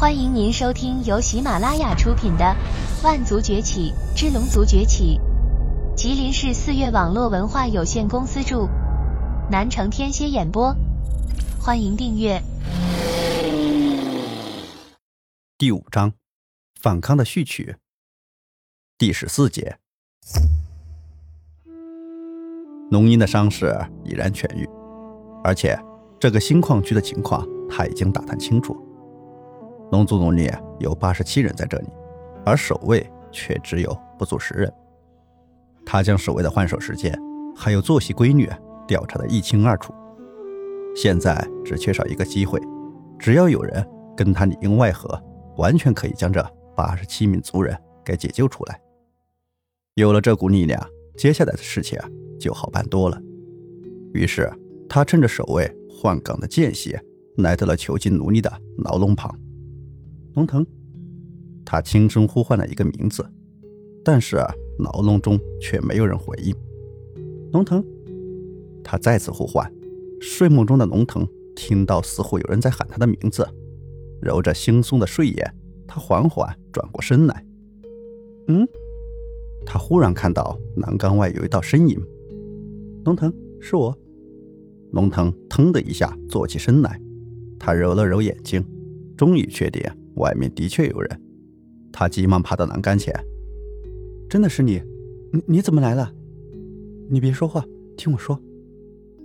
欢迎您收听由喜马拉雅出品的《万族崛起之龙族崛起》，吉林市四月网络文化有限公司著，南城天蝎演播。欢迎订阅。第五章，反抗的序曲。第十四节，农英的伤势已然痊愈，而且这个新矿区的情况他已经打探清楚。龙族奴隶有八十七人在这里，而守卫却只有不足十人。他将守卫的换手时间还有作息规律调查得一清二楚，现在只缺少一个机会，只要有人跟他里应外合，完全可以将这八十七名族人给解救出来。有了这股力量，接下来的事情就好办多了。于是他趁着守卫换岗的间隙，来到了囚禁奴隶的牢笼旁。龙腾，他轻声呼唤了一个名字，但是牢笼中却没有人回应。龙腾，他再次呼唤。睡梦中的龙腾听到似乎有人在喊他的名字，揉着惺忪的睡眼，他缓缓转过身来。嗯，他忽然看到栏杆外有一道身影。龙腾，是我。龙腾腾的一下坐起身来，他揉了揉眼睛，终于确定。外面的确有人，他急忙爬到栏杆前。真的是你？你你怎么来了？你别说话，听我说。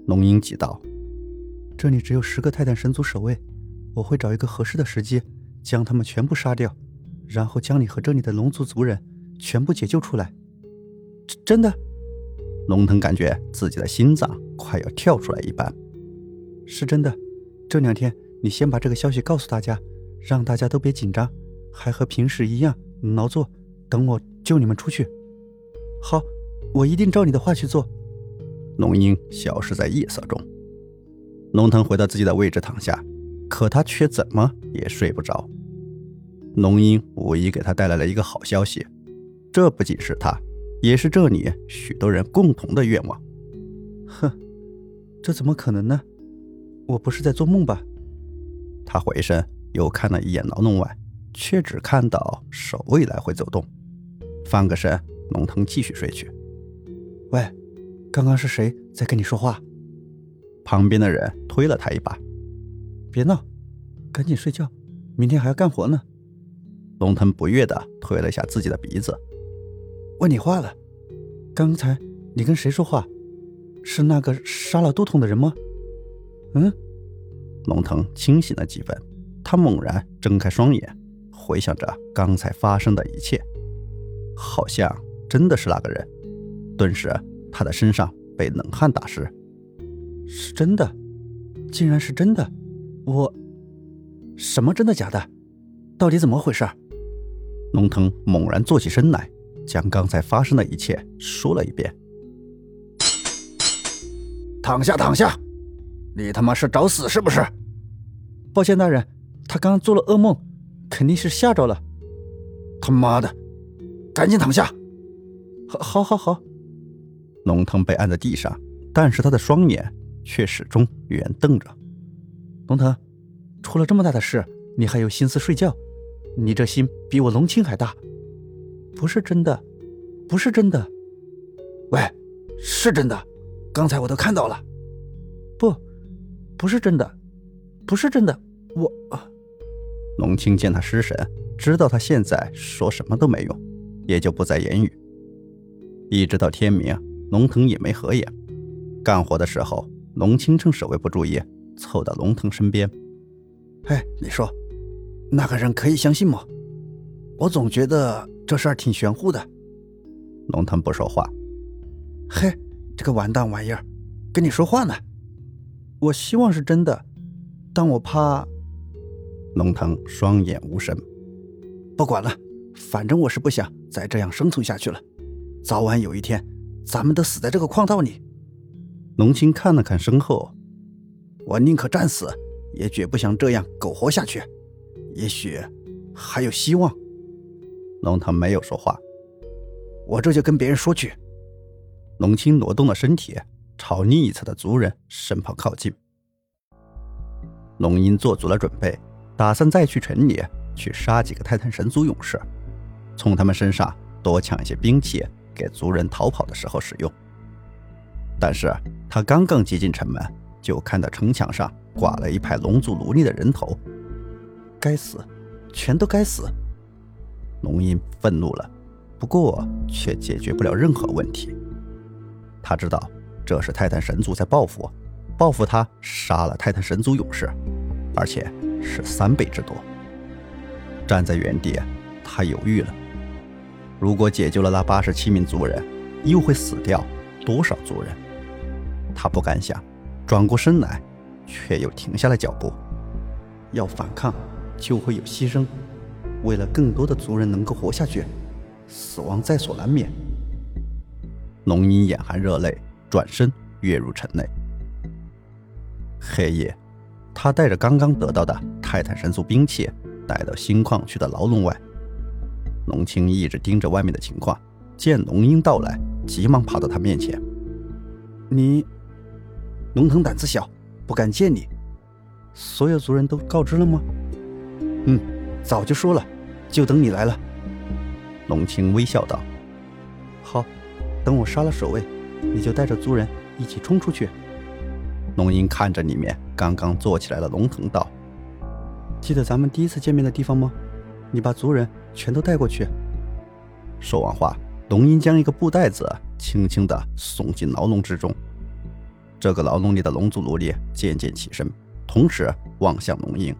龙鹰急道：“这里只有十个泰坦神族守卫，我会找一个合适的时机，将他们全部杀掉，然后将你和这里的龙族族人全部解救出来。”真真的？龙腾感觉自己的心脏快要跳出来一般。是真的。这两天，你先把这个消息告诉大家。让大家都别紧张，还和平时一样劳作，等我救你们出去。好，我一定照你的话去做。龙鹰消失在夜色中，龙腾回到自己的位置躺下，可他却怎么也睡不着。龙鹰无疑给他带来了一个好消息，这不仅是他，也是这里许多人共同的愿望。哼，这怎么可能呢？我不是在做梦吧？他回身。又看了一眼牢笼外，却只看到守卫来回走动。翻个身，龙腾继续睡去。喂，刚刚是谁在跟你说话？旁边的人推了他一把。别闹，赶紧睡觉，明天还要干活呢。龙腾不悦地推了一下自己的鼻子。问你话了，刚才你跟谁说话？是那个杀了都统的人吗？嗯？龙腾清醒了几分。他猛然睁开双眼，回想着刚才发生的一切，好像真的是那个人。顿时，他的身上被冷汗打湿。是真的，竟然是真的！我什么真的假的？到底怎么回事？龙腾猛然坐起身来，将刚才发生的一切说了一遍。躺下，躺下！你他妈是找死是不是？抱歉，大人。他刚刚做了噩梦，肯定是吓着了。他妈的，赶紧躺下！好，好，好，好。龙腾被按在地上，但是他的双眼却始终圆瞪着。龙腾，出了这么大的事，你还有心思睡觉？你这心比我龙青还大。不是真的，不是真的。喂，是真的，刚才我都看到了。不，不是真的，不是真的，我。龙青见他失神，知道他现在说什么都没用，也就不再言语。一直到天明，龙腾也没合眼。干活的时候，龙青趁守卫不注意，凑到龙腾身边：“哎，你说，那个人可以相信吗？我总觉得这事儿挺玄乎的。”龙腾不说话。“嘿，这个完蛋玩意儿，跟你说话呢。我希望是真的，但我怕。”龙腾双眼无神，不管了，反正我是不想再这样生存下去了。早晚有一天，咱们都死在这个矿道里。龙青看了看身后，我宁可战死，也绝不想这样苟活下去。也许还有希望。龙腾没有说话，我这就跟别人说去。龙青挪动了身体，朝另一侧的族人身旁靠近。龙鹰做足了准备。打算再去城里去杀几个泰坦神族勇士，从他们身上多抢一些兵器，给族人逃跑的时候使用。但是他刚刚接近城门，就看到城墙上挂了一排龙族奴隶的人头。该死，全都该死！龙吟愤怒了，不过却解决不了任何问题。他知道这是泰坦神族在报复，报复他杀了泰坦神族勇士，而且是三倍之多。站在原地，他犹豫了。如果解救了那八十七名族人，又会死掉多少族人？他不敢想，转过身来，却又停下了脚步。要反抗，就会有牺牲。为了更多的族人能够活下去，死亡在所难免。龙吟眼含热泪，转身跃入城内。黑夜，他带着刚刚得到的泰坦神族兵器，来到新矿区的牢笼外。龙青一直盯着外面的情况，见龙鹰到来，急忙跑到他面前：“你，龙腾胆子小，不敢见你。所有族人都告知了吗？”“嗯，早就说了，就等你来了。”龙青微笑道。“好。”等我杀了守卫，你就带着族人一起冲出去。龙吟看着里面刚刚坐起来的龙腾道：“记得咱们第一次见面的地方吗？你把族人全都带过去。”说完话，龙吟将一个布袋子轻轻地送进牢笼之中。这个牢笼里的龙族奴隶渐渐起身，同时望向龙吟。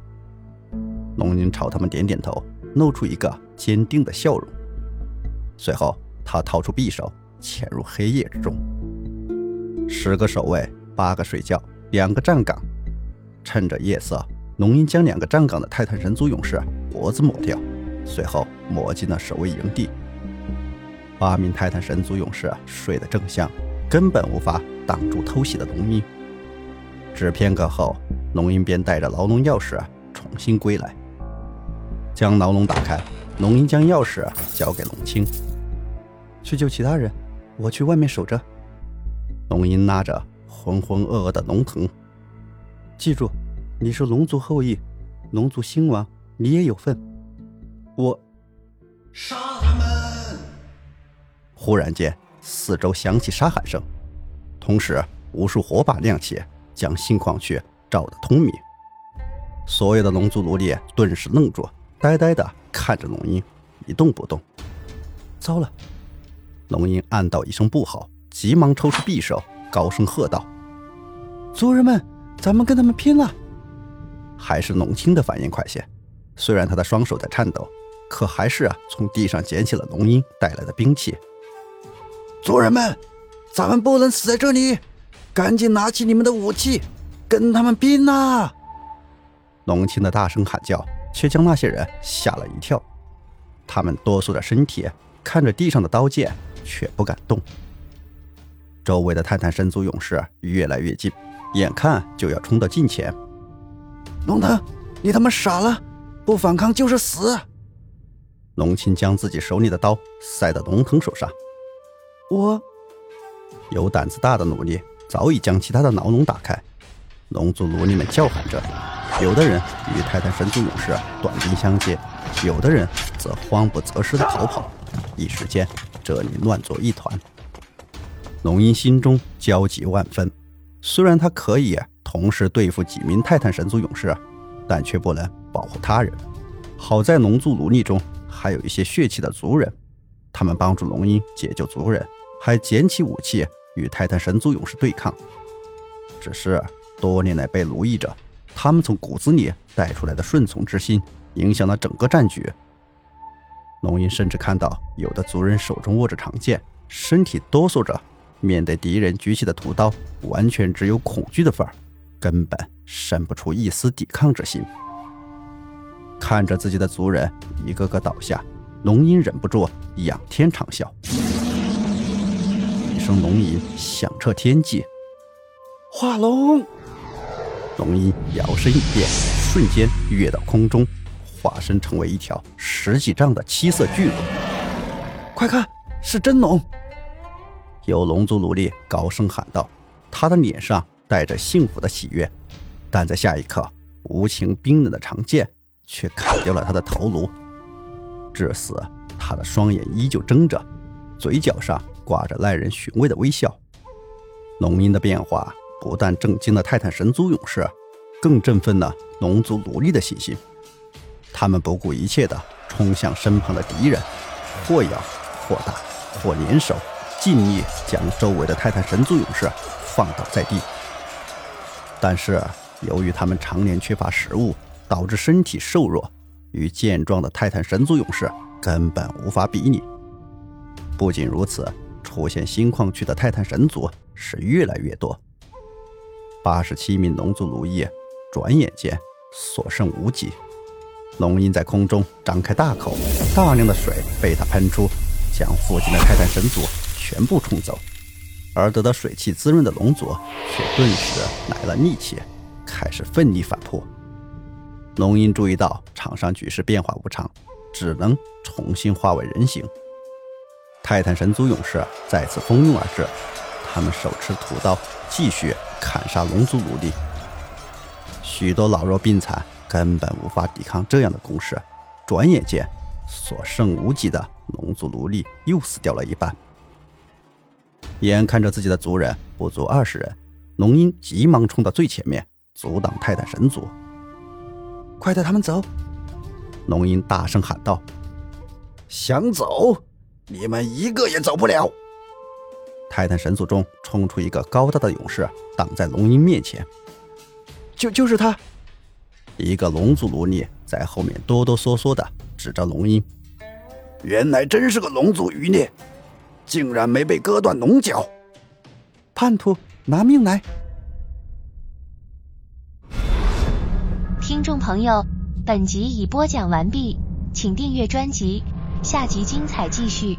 龙吟朝他们点点头，露出一个坚定的笑容。随后，他掏出匕首。潜入黑夜之中，十个守卫，八个睡觉，两个站岗。趁着夜色，龙吟将两个站岗的泰坦神族勇士脖子抹掉，随后抹进了守卫营地。八名泰坦神族勇士睡得正香，根本无法挡住偷袭的龙吟。只片刻后，龙吟便带着牢笼钥匙重新归来，将牢笼打开。龙吟将钥匙交给龙青，去救其他人。我去外面守着。龙吟拉着浑浑噩噩的龙腾，记住，你是龙族后裔，龙族兴亡，你也有份。我杀他们！忽然间，四周响起杀喊声，同时无数火把亮起，将新矿区照得通明。所有的龙族奴隶顿时愣住，呆呆的看着龙鹰，一动不动。糟了！龙鹰暗道一声不好，急忙抽出匕首，高声喝道：“族人们，咱们跟他们拼了！”还是龙青的反应快些，虽然他的双手在颤抖，可还是啊从地上捡起了龙鹰带来的兵器。族人们，咱们不能死在这里，赶紧拿起你们的武器，跟他们拼呐！龙青的大声喊叫，却将那些人吓了一跳，他们哆嗦着身体，看着地上的刀剑。却不敢动。周围的泰坦神族勇士越来越近，眼看就要冲到近前。龙腾，你他妈傻了！不反抗就是死！龙青将自己手里的刀塞到龙腾手上。我，有胆子大的奴隶早已将其他的牢笼打开。龙族奴隶们叫喊着，有的人与泰坦神族勇士短兵相接，有的人则慌不择食的逃跑。一时间。这里乱作一团，龙吟心中焦急万分。虽然他可以同时对付几名泰坦神族勇士，但却不能保护他人。好在龙族奴隶中还有一些血气的族人，他们帮助龙吟解救族人，还捡起武器与泰坦神族勇士对抗。只是多年来被奴役着，他们从骨子里带出来的顺从之心，影响了整个战局。龙吟甚至看到有的族人手中握着长剑，身体哆嗦着，面对敌人举起的屠刀，完全只有恐惧的份儿，根本生不出一丝抵抗之心。看着自己的族人一个个倒下，龙吟忍不住仰天长啸，一声龙吟响彻天际。化龙，龙吟摇身一变，瞬间跃到空中。化身成为一条十几丈的七色巨龙，快看，是真龙！有龙族奴隶高声喊道，他的脸上带着幸福的喜悦。但在下一刻，无情冰冷的长剑却砍掉了他的头颅。至死，他的双眼依旧睁着，嘴角上挂着耐人寻味的微笑。龙鹰的变化不但震惊了泰坦神族勇士，更振奋了龙族奴隶的信心。他们不顾一切地冲向身旁的敌人，或咬或打或联手，尽力将周围的泰坦神族勇士放倒在地。但是，由于他们常年缺乏食物，导致身体瘦弱，与健壮的泰坦神族勇士根本无法比拟。不仅如此，出现新矿区的泰坦神族是越来越多。八十七名龙族奴役，转眼间所剩无几。龙鹰在空中张开大口，大量的水被他喷出，将附近的泰坦神族全部冲走。而得到水汽滋润的龙族却顿时来了力气，开始奋力反扑。龙鹰注意到场上局势变化无常，只能重新化为人形。泰坦神族勇士再次蜂拥而至，他们手持屠刀，继续砍杀龙族奴隶。许多老弱病残根本无法抵抗这样的攻势，转眼间所剩无几的龙族奴隶又死掉了一半。眼看着自己的族人不足二十人，龙鹰急忙冲到最前面，阻挡泰坦神族。快带他们走！龙鹰大声喊道：“想走，你们一个也走不了！”泰坦神族中冲出一个高大的勇士，挡在龙鹰面前。就就是他！一个龙族奴隶在后面哆哆嗦嗦的指着龙鹰：“原来真是个龙族余孽！”竟然没被割断龙角，叛徒拿命来！听众朋友，本集已播讲完毕，请订阅专辑，下集精彩继续。